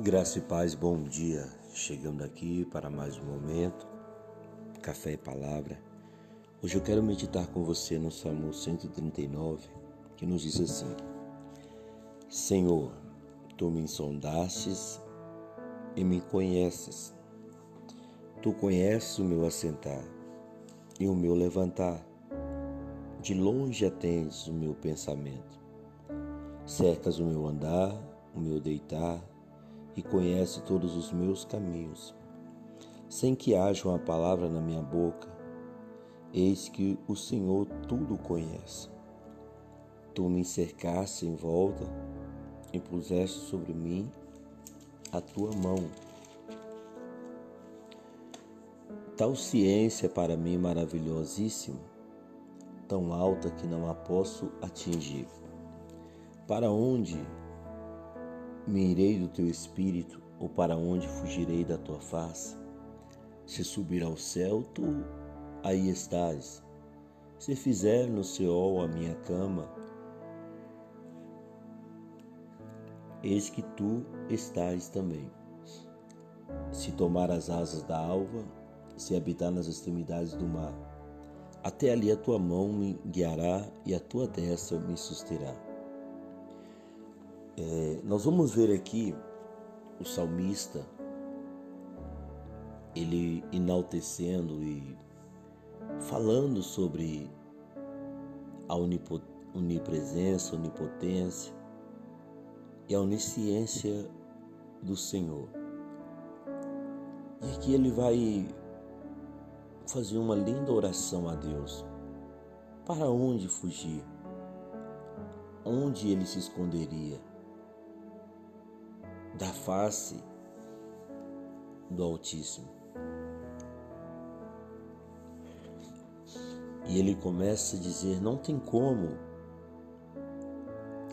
Graça e paz, bom dia. Chegando aqui para mais um momento, café e palavra. Hoje eu quero meditar com você no Salmo 139, que nos diz assim: Senhor, tu me insondastes e me conheces. Tu conheces o meu assentar e o meu levantar. De longe atendes o meu pensamento. Cercas o meu andar, o meu deitar e conhece todos os meus caminhos. Sem que haja uma palavra na minha boca, eis que o Senhor tudo conhece. Tu me cercaste em volta e puseste sobre mim a tua mão. Tal ciência é para mim maravilhosíssima, tão alta que não a posso atingir. Para onde me irei do teu espírito, ou para onde fugirei da tua face? Se subir ao céu, tu aí estás. Se fizer no Seol a minha cama, eis que tu estás também. Se tomar as asas da alva, se habitar nas extremidades do mar, até ali a tua mão me guiará e a tua destra me susterá. É, nós vamos ver aqui o salmista, ele enaltecendo e falando sobre a onipresença, onipotência e a onisciência do Senhor. E aqui ele vai fazer uma linda oração a Deus. Para onde fugir? Onde ele se esconderia? Da face do Altíssimo. E ele começa a dizer: não tem como,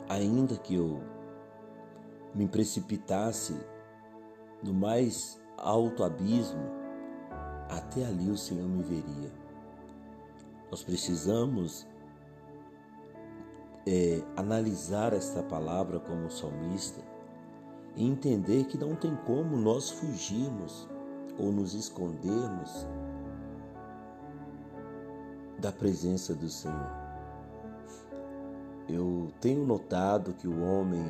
ainda que eu me precipitasse no mais alto abismo, até ali o Senhor me veria. Nós precisamos é, analisar esta palavra como salmista e entender que não tem como nós fugirmos ou nos escondermos da presença do Senhor. Eu tenho notado que o homem,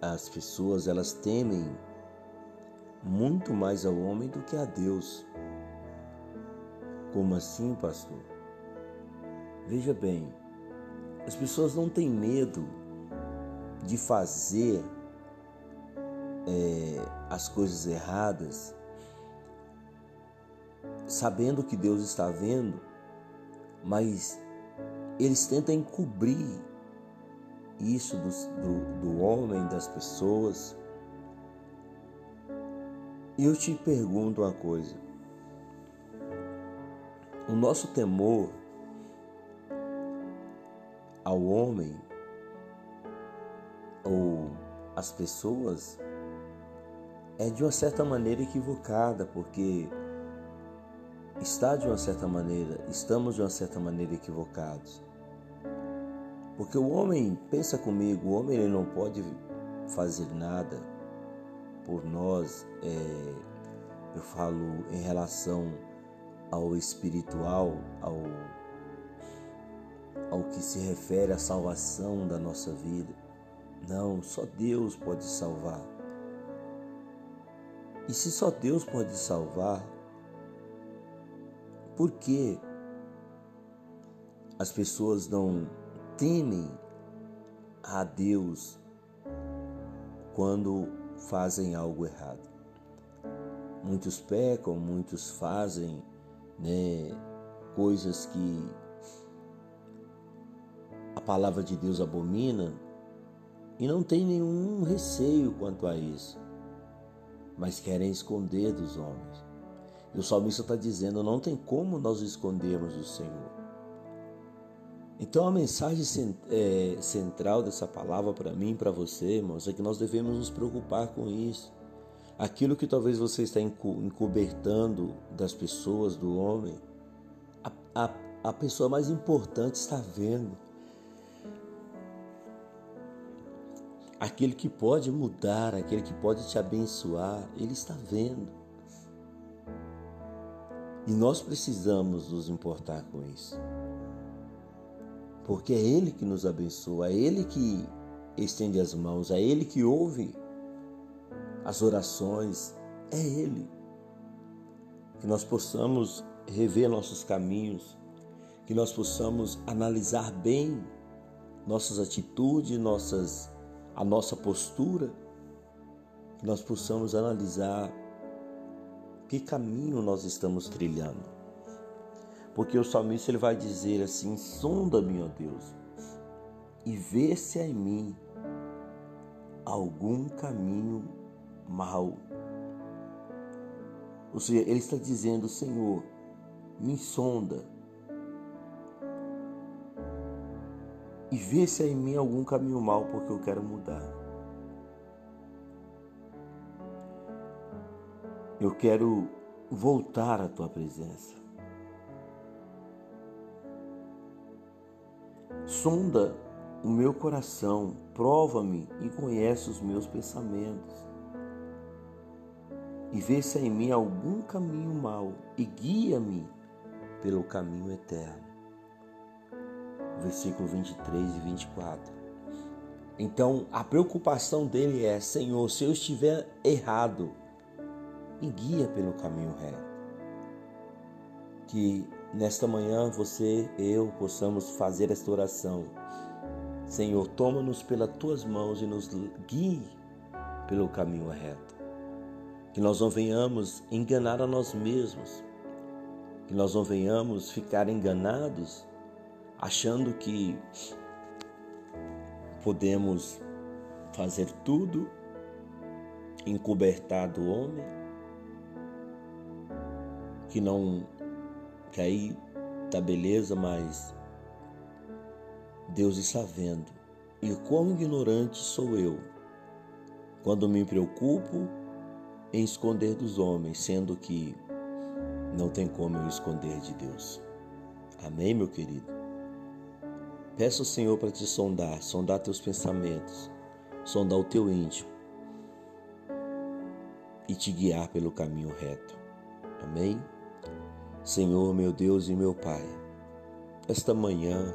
as pessoas, elas temem muito mais ao homem do que a Deus. Como assim, pastor? Veja bem, as pessoas não têm medo de fazer é, as coisas erradas, sabendo que Deus está vendo, mas eles tentam encobrir isso do, do, do homem, das pessoas. E eu te pergunto uma coisa: o nosso temor ao homem ou às pessoas é de uma certa maneira equivocada, porque está de uma certa maneira, estamos de uma certa maneira equivocados. Porque o homem, pensa comigo, o homem ele não pode fazer nada por nós, é, eu falo em relação ao espiritual, ao, ao que se refere à salvação da nossa vida. Não, só Deus pode salvar. E se só Deus pode salvar, por que as pessoas não temem a Deus quando fazem algo errado? Muitos pecam, muitos fazem né, coisas que a palavra de Deus abomina e não tem nenhum receio quanto a isso mas querem esconder dos homens. E o salmista está dizendo: não tem como nós escondermos do Senhor. Então a mensagem é, central dessa palavra para mim para você, irmãos, é que nós devemos nos preocupar com isso. Aquilo que talvez você está encobertando das pessoas, do homem, a, a, a pessoa mais importante está vendo. Aquele que pode mudar, aquele que pode te abençoar, ele está vendo. E nós precisamos nos importar com isso. Porque é Ele que nos abençoa, é Ele que estende as mãos, é Ele que ouve as orações, é Ele. Que nós possamos rever nossos caminhos, que nós possamos analisar bem nossas atitudes, nossas, a nossa postura, que nós possamos analisar que caminho nós estamos trilhando. Porque o salmista ele vai dizer assim: sonda-me, ó Deus, e vê se há em mim algum caminho mau. Ou seja, ele está dizendo: Senhor, me sonda e vê se há em mim algum caminho mau, porque eu quero mudar. Eu quero voltar à tua presença. Sonda o meu coração, prova-me e conhece os meus pensamentos. E vê se há em mim algum caminho mau e guia-me pelo caminho eterno. Versículo 23 e 24. Então, a preocupação dele é: Senhor, se eu estiver errado, me guia pelo caminho reto. Que nesta manhã você, eu, possamos fazer esta oração. Senhor, toma-nos pelas tuas mãos e nos guie pelo caminho reto. Que nós não venhamos enganar a nós mesmos. Que nós não venhamos ficar enganados achando que podemos fazer tudo encobertar do homem que não que aí tá beleza, mas Deus está vendo. E quão ignorante sou eu quando me preocupo em esconder dos homens, sendo que não tem como eu esconder de Deus. Amém, meu querido? Peço ao Senhor para te sondar, sondar teus pensamentos, sondar o teu íntimo e te guiar pelo caminho reto. Amém? Senhor, meu Deus e meu Pai, esta manhã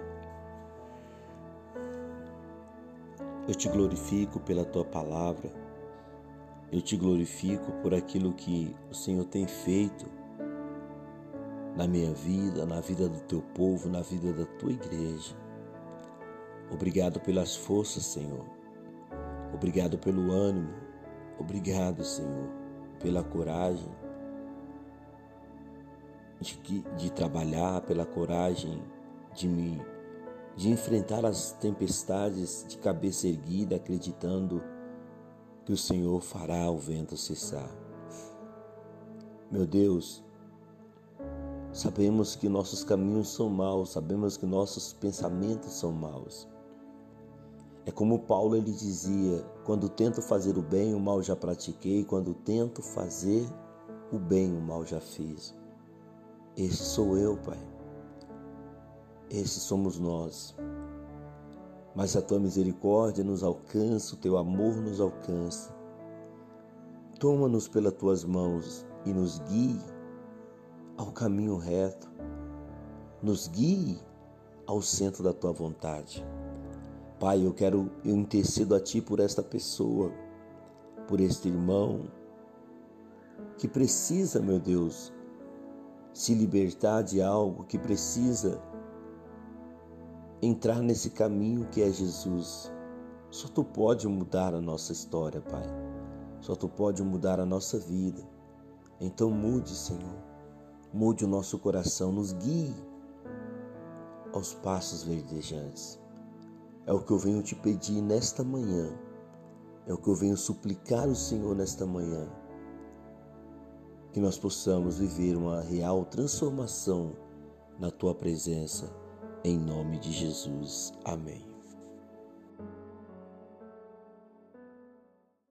eu te glorifico pela tua palavra, eu te glorifico por aquilo que o Senhor tem feito na minha vida, na vida do teu povo, na vida da tua igreja. Obrigado pelas forças, Senhor. Obrigado pelo ânimo. Obrigado, Senhor, pela coragem de, de trabalhar, pela coragem de me de enfrentar as tempestades de cabeça erguida, acreditando que o Senhor fará o vento cessar. Meu Deus, sabemos que nossos caminhos são maus, sabemos que nossos pensamentos são maus. É como Paulo ele dizia: quando tento fazer o bem, o mal já pratiquei, quando tento fazer o bem, o mal já fiz. Esse sou eu, Pai. Esse somos nós. Mas a tua misericórdia nos alcança, o teu amor nos alcança. Toma-nos pelas tuas mãos e nos guie ao caminho reto. Nos guie ao centro da tua vontade. Pai, eu quero, eu intercedo a ti por esta pessoa, por este irmão que precisa, meu Deus, se libertar de algo que precisa entrar nesse caminho que é Jesus. Só tu pode mudar a nossa história, Pai. Só tu pode mudar a nossa vida. Então mude, Senhor. Mude o nosso coração, nos guie aos passos verdejantes. É o que eu venho te pedir nesta manhã. É o que eu venho suplicar o Senhor nesta manhã que nós possamos viver uma real transformação na tua presença, em nome de Jesus. Amém.